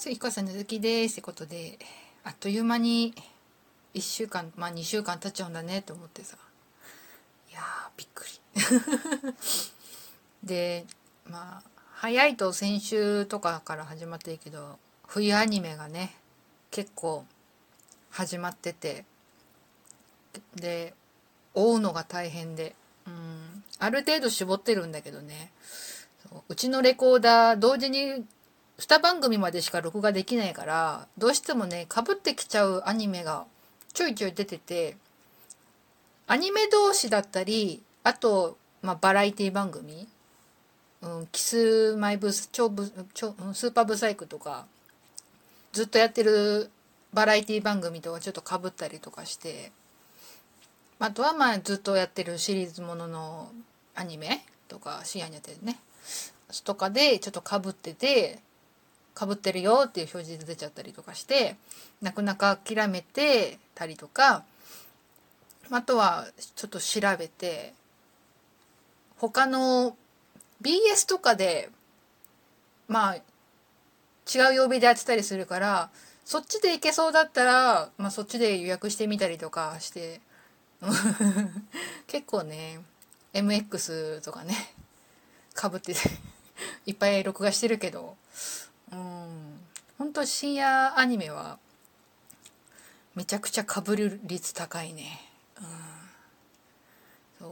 す。いかさんの好きです。ってことで、あっという間に1週間、まあ2週間経っちゃうんだねと思ってさ。いやー、びっくり。で、まあ、早いと先週とかから始まってるけど、冬アニメがね、結構始まってて、で、追うのが大変で、うん、ある程度絞ってるんだけどね、うちのレコーダー同時に2番組までしか録画できないからどうしてもねかぶってきちゃうアニメがちょいちょい出ててアニメ同士だったりあと、まあ、バラエティ番組、うん、キスマイブス超ブ超スーパーブサイクとかずっとやってるバラエティ番組とかちょっとかぶったりとかしてあとはまあずっとやってるシリーズもののアニメとか深夜にやってるねとかでちょっとかぶっててかぶってるよっていう表示で出ちゃったりとかしてなかなか諦めてたりとかあとはちょっと調べて他の BS とかでまあ違う曜日でやってたりするからそっちで行けそうだったら、まあ、そっちで予約してみたりとかして 結構ね MX とかねかぶっていっぱい録画してるけど本当深夜アニメはめちゃくちゃかぶる率高いね。うん。そう。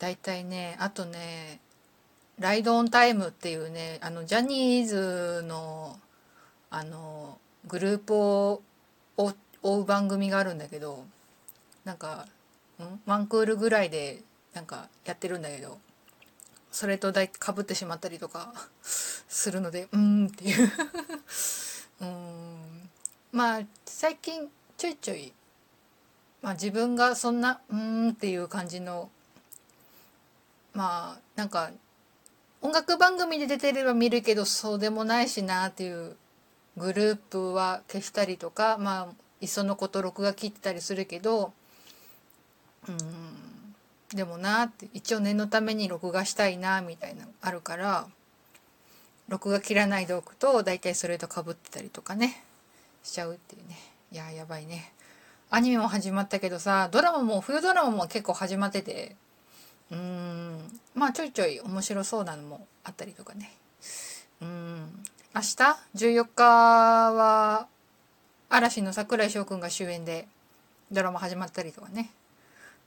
大体ねあとね「ライドオンタイム」っていうねあのジャニーズのあのグループを追う番組があるんだけどなんかん？ワンクールぐらいでなんかやってるんだけどそれとだいかぶってしまったりとか。するのでうーんっていう。うん。まあ最近ちょいちょい、まあ、自分がそんなうーんっていう感じのまあなんか音楽番組で出てれば見るけどそうでもないしなっていうグループは消したりとかまあいっそのこと録画切ってたりするけどうん。でもなって一応念のために録画したいなみたいなのあるから録画切らないでおくと大体それとかぶってたりとかね。しちゃうっていうね。いややばいね。アニメも始まったけどさドラマも冬ドラマも結構始まってて。うーん。まあちょいちょい面白そうなのもあったりとかね。うん。明日？14日は嵐の櫻井翔くんが主演でドラマ始まったりとかね。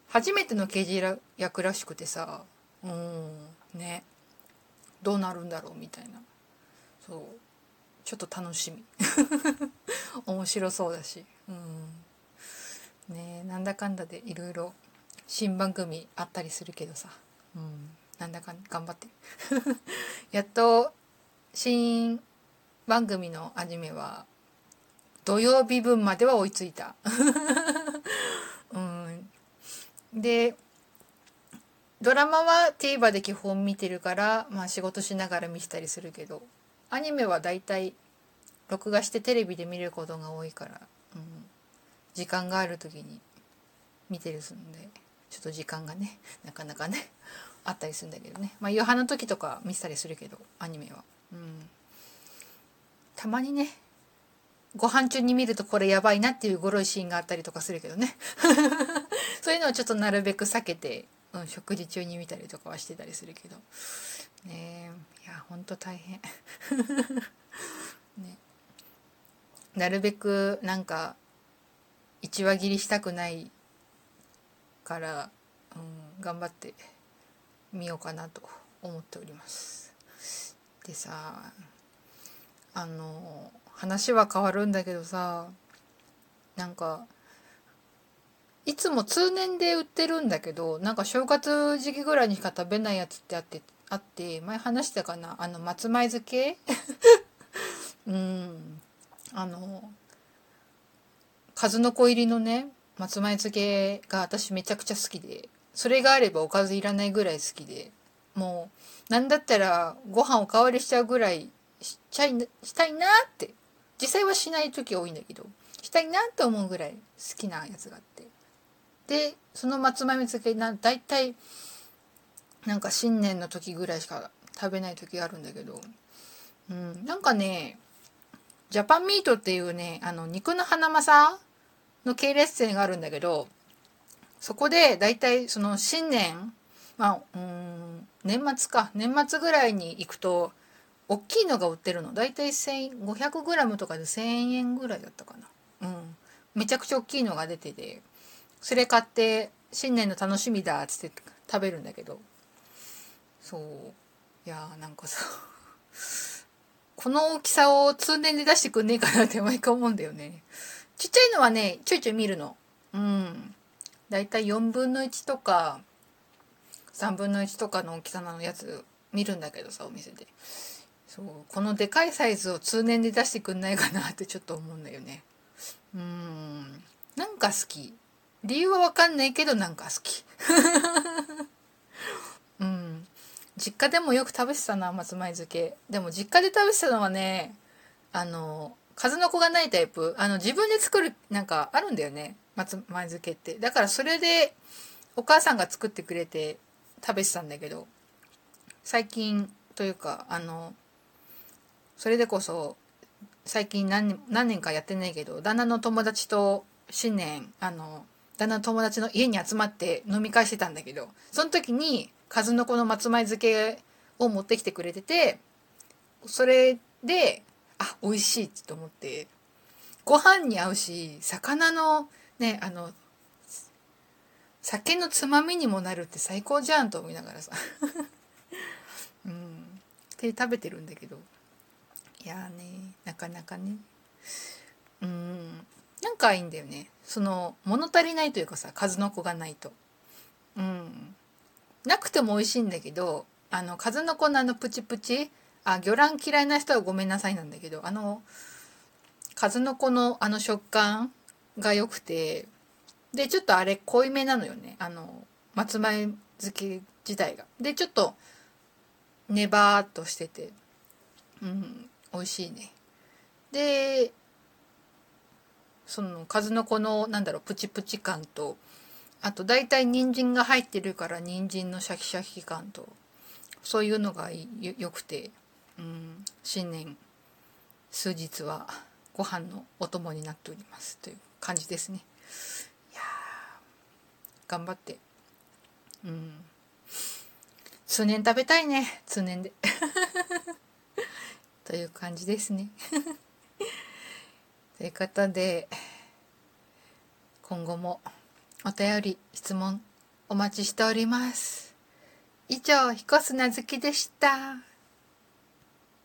初めての刑事役らしくてさ。うん。ね。どうなるんだろうみたいな。そう。ちょっと楽しみ。面白そうだし。うん。ねなんだかんだでいろいろ新番組あったりするけどさ。うん。なんだかん頑張って。やっと新番組のアニメは土曜日分までは追いついた。うん。でドラマは TVer で基本見てるから、まあ、仕事しながら見てたりするけどアニメはだいたい録画してテレビで見ることが多いから、うん、時間がある時に見てるすんでちょっと時間がね なかなかねあったりするんだけどね。まあ夕飯の時とか見てたりするけどアニメは、うん、たまにねご飯中に見るとこれやばいなっていうゴロいシーンがあったりとかするけどね。そういうのをちょっとなるべく避けて、うん、食事中に見たりとかはしてたりするけど。ねいやほんと大変。ね。なるべくなんか一話切りしたくないから、うん、頑張ってみようかなと思っております。でさあの話は変わるんだけどさなんかいつも通年で売ってるんだけどなんか正月時期ぐらいにしか食べないやつってあってあって前話したかな？あの松前漬け？うん。あの数の子入りのね松前漬けが私めちゃくちゃ好きでそれがあればおかずいらないぐらい好きでもうなんだったらご飯おかわりしちゃうぐらいしちゃいしたいなって。実際はしない時多いんだけどしたいなと思うぐらい好きなやつがあって。でその松豆漬けな大体なんか新年の時ぐらいしか食べない時があるんだけど、うん、なんかねジャパンミートっていうねあの肉のハナマサの系列店があるんだけどそこでだいたいその新年まあうん年末か年末ぐらいに行くと大きいのが売ってるの。だいたい 500g とかで1,000円ぐらいだったかな。うん。めちゃくちゃ大きいのが出てて。それ買って新年の楽しみだっつって食べるんだけど。そう。いやーなんかさこの大きさを通年で出してくんねえかなって毎回思うんだよね。ちっちゃいのはねちょいちょい見るの。うん。だいたい4分の1とか3分の1とかの大きさのやつ見るんだけどさお店で。そう。このでかいサイズを通年で出してくんないかなってちょっと思うんだよね。うん。なんか好き。理由は分かんないけどなんか好き。うん。実家でもよく食べてたな松前漬け。でも実家で食べてたのはねあの数の子がないタイプ。あの自分で作るなんかあるんだよね。松前漬けって。だからそれでお母さんが作ってくれて食べてたんだけど。最近というかあのそれでこそ最近何何年かやってないけど旦那の友達と新年あの旦那の友達の家に集まって飲み会してたんだけどその時に数の子の松前漬けを持ってきてくれててそれであ美味しいと思ってご飯に合うし魚のねあの酒のつまみにもなるって最高じゃんと思いながらさ。うん。って食べてるんだけど。いやねなかなかね。うん。なんかいいんだよね。その物足りないというかさ数の子がないと。うん。なくても美味しいんだけどあの数の子のあのプチプチあ魚卵嫌いな人はごめんなさいなんだけどあの数の子のあの食感が良くてでちょっとあれ濃いめなのよね。あの松前漬け自体が。でちょっとネバーっとしてて。うん。美味しいね。でその数の子のなんだろうプチプチ感とあと大体人参が入ってるから人参のシャキシャキ感とそういうのがよくて、うん、新年数日はご飯のお供になっておりますという感じですね。いや頑張って。うん。通年食べたいね。通年で。という感じですね。ということで今後もお便り質問お待ちしております。以上彦砂月でした。